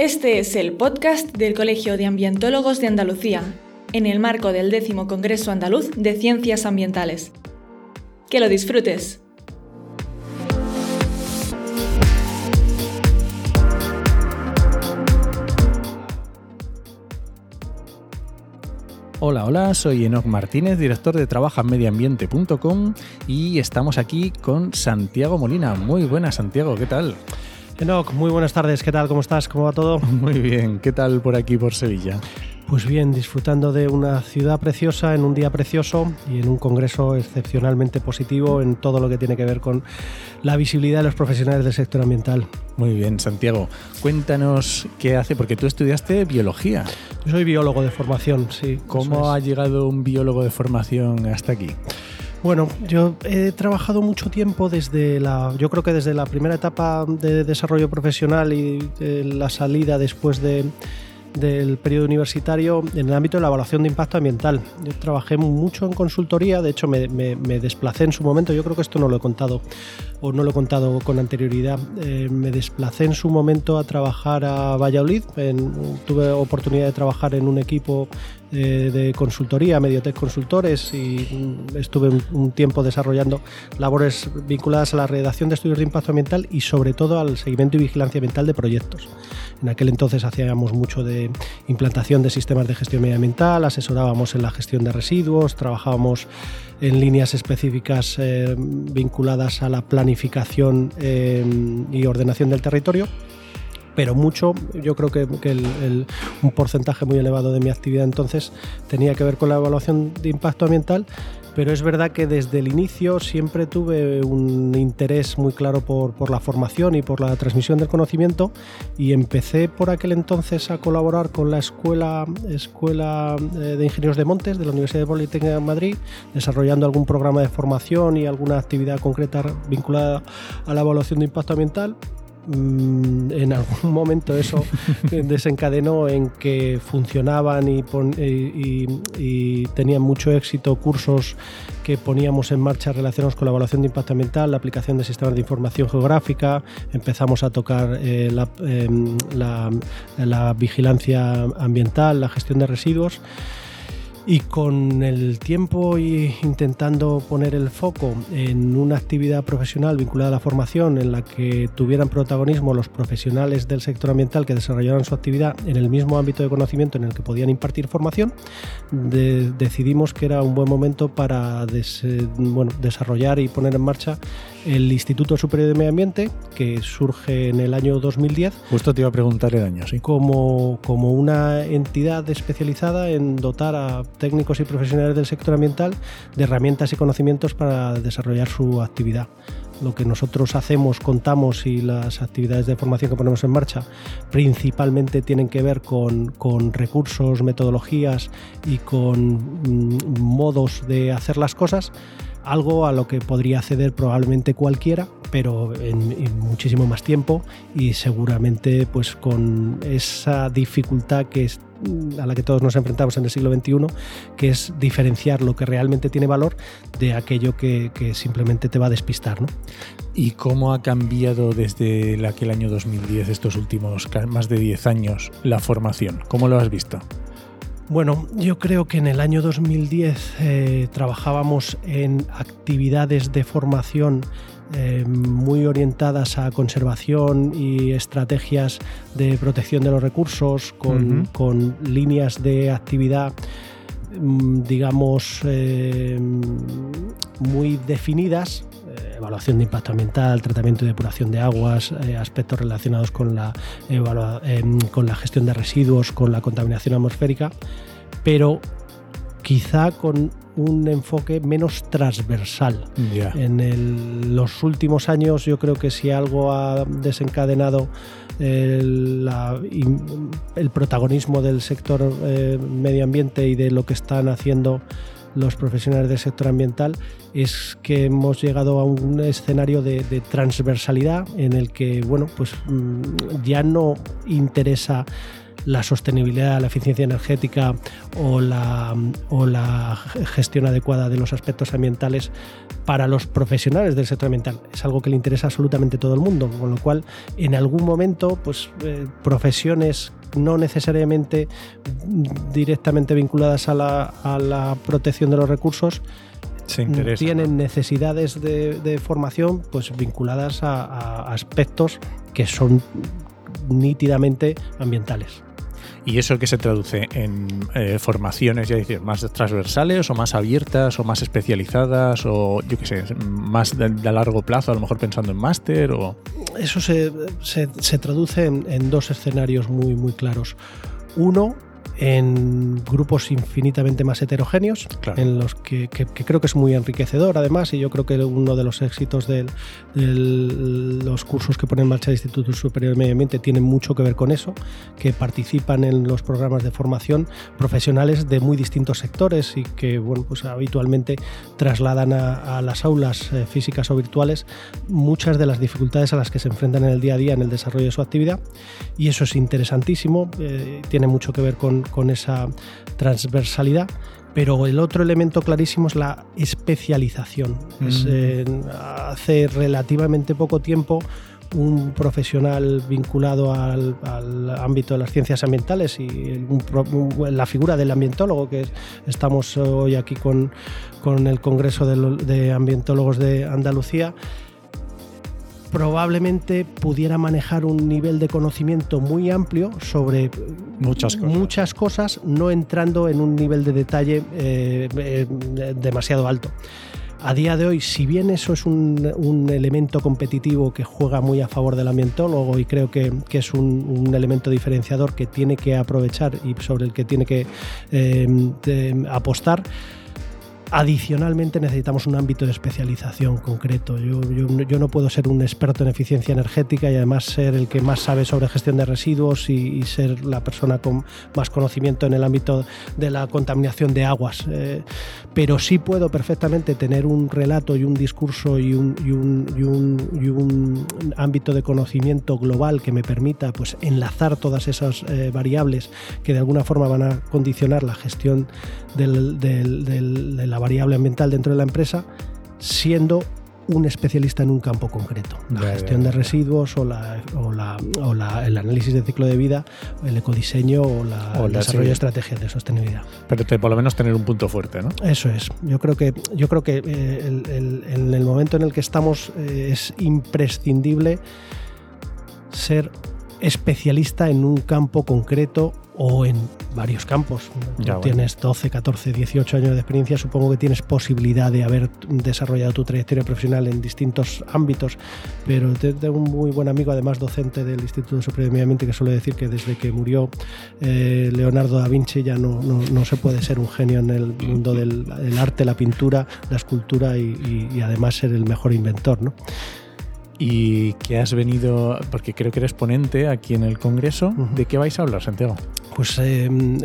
Este es el podcast del Colegio de Ambientólogos de Andalucía, en el marco del décimo Congreso Andaluz de Ciencias Ambientales. Que lo disfrutes. Hola, hola, soy Enoc Martínez, director de trabajamediambiente.com y estamos aquí con Santiago Molina. Muy buenas, Santiago, ¿qué tal? Enoc, muy buenas tardes, ¿qué tal? ¿Cómo estás? ¿Cómo va todo? Muy bien, ¿qué tal por aquí, por Sevilla? Pues bien, disfrutando de una ciudad preciosa en un día precioso y en un congreso excepcionalmente positivo en todo lo que tiene que ver con la visibilidad de los profesionales del sector ambiental. Muy bien, Santiago. Cuéntanos qué hace, porque tú estudiaste biología. Yo soy biólogo de formación, sí. ¿Cómo ha llegado un biólogo de formación hasta aquí? Bueno, yo he trabajado mucho tiempo desde la, yo creo que desde la primera etapa de desarrollo profesional y la salida después de del periodo universitario en el ámbito de la evaluación de impacto ambiental. Yo trabajé mucho en consultoría, de hecho me, desplacé en su momento, yo creo que esto no lo he contado o no lo he contado con anterioridad, eh, me desplacé en su momento a trabajar a Valladolid, tuve oportunidad de trabajar en un equipo de consultoría, Mediotech Consultores, y estuve un, tiempo desarrollando labores vinculadas a la redacción de estudios de impacto ambiental y sobre todo al seguimiento y vigilancia ambiental de proyectos. En aquel entonces hacíamos mucho de implantación de sistemas de gestión medioambiental, asesorábamos en la gestión de residuos, trabajábamos en líneas específicas eh, vinculadas a la planificación eh, y ordenación del territorio pero mucho, yo creo que, un porcentaje muy elevado de mi actividad entonces tenía que ver con la evaluación de impacto ambiental, pero es verdad que desde el inicio siempre tuve un interés muy claro por, la formación y por la transmisión del conocimiento y empecé por aquel entonces a colaborar con la Escuela, escuela eh, de Ingenieros de Montes de la Universidad de Politécnica de Madrid, desarrollando algún programa de formación y alguna actividad concreta vinculada a la evaluación de impacto ambiental en algún momento eso desencadenó en que funcionaban y, tenían mucho éxito cursos que poníamos en marcha relacionados con la evaluación de impacto ambiental, la aplicación de sistemas de información geográfica, empezamos a tocar eh, em, la vigilancia ambiental, la gestión de residuos y con el tiempo y intentando poner el foco en una actividad profesional vinculada a la formación en la que tuvieran protagonismo los profesionales del sector ambiental que desarrollaran su actividad en el mismo ámbito de conocimiento en el que podían impartir formación, decidimos que era un buen momento para bueno, desarrollar y poner en marcha el Instituto Superior de Medio Ambiente, que surge en el año 2010. Justo te iba a preguntar el año, sí. Como, como una entidad especializada en dotar a técnicos y profesionales del sector ambiental de herramientas y conocimientos para desarrollar su actividad. Lo que nosotros hacemos, contamos y las actividades de formación que ponemos en marcha principalmente tienen que ver con, con recursos, metodologías y con mm, modos de hacer las cosas algo a lo que podría acceder probablemente cualquiera, pero en, muchísimo más tiempo y seguramente pues con esa dificultad que a la que todos nos enfrentamos en el siglo XXI, que es diferenciar lo que realmente tiene valor de aquello que, simplemente te va a despistar. ¿no? ¿Y cómo ha cambiado desde aquel año 2010, estos últimos más de 10 años, la formación? ¿Cómo lo has visto? Bueno, yo creo que en el año 2010 eh, trabajábamos en actividades de formación eh, muy orientadas a conservación y estrategias de protección de los recursos, con, líneas de actividad mm, digamos, eh, muy definidas, evaluación de impacto ambiental, tratamiento y depuración de aguas, aspectos relacionados con la, con la gestión de residuos, con la contaminación atmosférica, pero quizá con un enfoque menos transversal. En los últimos años yo creo que si algo ha desencadenado el, protagonismo del sector eh, medio ambiente y de lo que están haciendo los profesionales del sector ambiental es que hemos llegado a un escenario de, de transversalidad en el que bueno pues mm, ya no interesa la sostenibilidad, la eficiencia energética o la, o la gestión adecuada de los aspectos ambientales para los profesionales del sector ambiental. Es algo que le interesa absolutamente a todo el mundo, con lo cual en algún momento pues, eh, profesiones no necesariamente directamente vinculadas a la, a la protección de los recursos, tienen necesidades de, formación pues vinculadas a, aspectos que son nítidamente ambientales. ¿Y eso que se traduce en eh, formaciones, ya decir, más transversales o más abiertas o más especializadas o yo qué sé, más de, largo plazo, a lo mejor pensando en máster o... Eso se, se, traduce en, en, dos escenarios muy, muy claros. Uno, en grupos infinitamente más heterogéneos, en los que, creo que es muy enriquecedor además, y yo creo que uno de los éxitos de los cursos que pone en marcha el Instituto Superior de Medio Ambiente tiene mucho que ver con eso, que participan en los programas de formación profesionales de muy distintos sectores y que bueno, pues habitualmente trasladan a, las aulas eh, físicas o virtuales muchas de las dificultades a las que se enfrentan en el día a día en el desarrollo de su actividad, y eso es interesantísimo, eh, tiene mucho que ver con con esa transversalidad. Pero el otro elemento clarísimo es la especialización. Eh, hace relativamente poco tiempo un profesional vinculado al, ámbito de las ciencias ambientales y la figura del ambientólogo, que estamos hoy aquí con, con el Congreso de Ambientólogos de Andalucía, probablemente pudiera manejar un nivel de conocimiento muy amplio sobre muchas cosas, muchas cosas no entrando en un nivel de detalle eh, eh, demasiado alto. A día de hoy, si bien eso es un, elemento competitivo que juega muy a favor del ambientólogo y creo que, es un, elemento diferenciador que tiene que aprovechar y sobre el que tiene que eh, apostar, Adicionalmente necesitamos un ámbito de especialización concreto. Yo, yo, no puedo ser un experto en eficiencia energética y además ser el que más sabe sobre gestión de residuos y, ser la persona con más conocimiento en el ámbito de la contaminación de aguas. Eh, pero sí puedo perfectamente tener un relato y un discurso y un, y un, y un ámbito de conocimiento global que me permita pues, enlazar todas esas eh, variables que de alguna forma van a condicionar la gestión del, de la variable ambiental dentro de la empresa, siendo un especialista en un campo concreto, la gestión de residuos o, la, o, la, o la, el análisis de ciclo de vida, el ecodiseño o, el desarrollo de estrategias de sostenibilidad. Pero te, por lo menos tener un punto fuerte, ¿no? Eso es. Yo creo que, yo creo que eh, en el momento en el que estamos eh, es imprescindible ser especialista en un campo concreto o en varios campos. tienes 12, 14, 18 años de experiencia, supongo que tienes posibilidad de haber desarrollado tu trayectoria profesional en distintos ámbitos, pero tengo un muy buen amigo, además docente del Instituto Superior de Medio Ambiente, que suele decir que desde que murió eh, Leonardo da Vinci ya no, no, se puede ser un genio en el mundo del arte, la pintura, la escultura y, y además ser el mejor inventor. ¿no? Y que has venido, porque creo que eres ponente aquí en el Congreso. ¿De qué vais a hablar, Santiago? Pues em,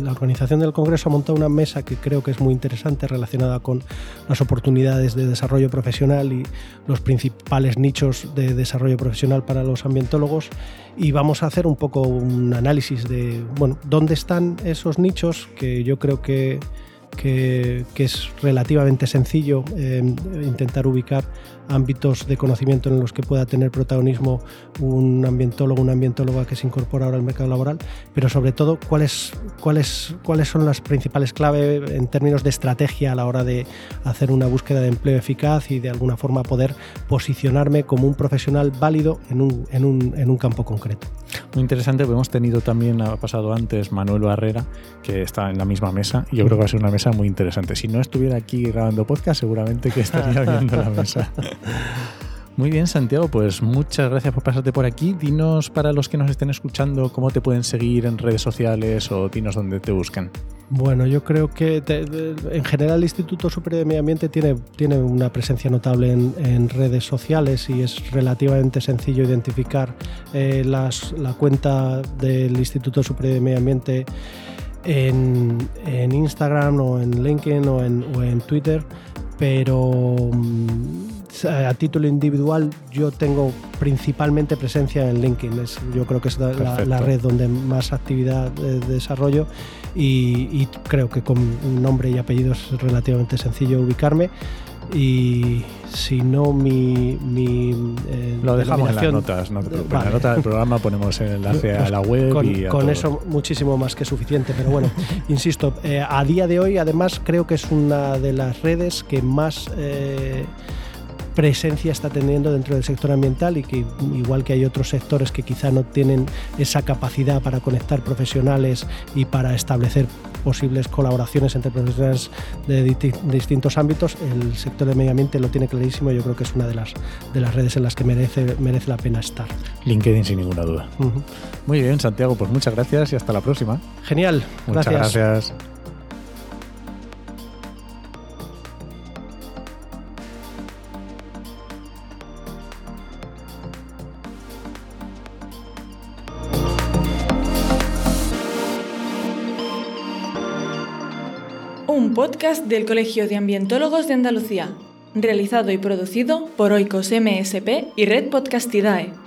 la organización del Congreso ha montado una mesa que creo que es muy interesante relacionada con las oportunidades de desarrollo profesional y los principales nichos de desarrollo profesional para los ambientólogos y vamos a hacer un poco un análisis de, bueno, dónde están esos nichos que yo creo que que, es relativamente sencillo eh, intentar ubicar ámbitos de conocimiento en los que pueda tener protagonismo un ambientólogo, una ambientóloga que se incorpora ahora al mercado laboral, pero sobre todo cuáles, cuáles, cuáles son las principales claves en términos de estrategia a la hora de hacer una búsqueda de empleo eficaz y de alguna forma poder posicionarme como un profesional válido en un, en un, en un campo concreto. Muy interesante, hemos tenido también, ha pasado antes, Manuel Barrera, que está en la misma mesa, y yo creo que va a ser una mesa muy interesante. Si no estuviera aquí grabando podcast, seguramente que estaría viendo la mesa. Muy bien, Santiago, pues muchas gracias por pasarte por aquí. Dinos para los que nos estén escuchando cómo te pueden seguir en redes sociales o dinos dónde te buscan. Bueno, yo creo que en general el Instituto Superior de Medio Ambiente tiene, tiene una presencia notable en, redes sociales y es relativamente sencillo identificar eh, las, la cuenta del Instituto Superior de Medio Ambiente en, Instagram o en LinkedIn o en, Twitter, pero mm, a título individual yo tengo principalmente presencia en LinkedIn. Es, yo creo que es la, red donde más actividad de, desarrollo y, creo que con nombre y apellido es relativamente sencillo ubicarme. Y si no, mi. Eh, Lo dejamos en las notas. No En la nota del programa ponemos el enlace a la web. Con, y con eso, muchísimo más que suficiente. Pero bueno, insisto, eh, a día de hoy, además, creo que es una de las redes que más. Eh, presencia está teniendo dentro del sector ambiental y que igual que hay otros sectores que quizá no tienen esa capacidad para conectar profesionales y para establecer posibles colaboraciones entre profesionales de, distintos ámbitos, el sector del medio ambiente lo tiene clarísimo y yo creo que es una de las, de las redes en las que merece, merece la pena estar. LinkedIn sin ninguna duda. Muy bien, Santiago, pues muchas gracias y hasta la próxima. Genial. Muchas gracias. Un podcast del Colegio de Ambientólogos de Andalucía, realizado y producido por Oikos MSP y Red Podcastidae.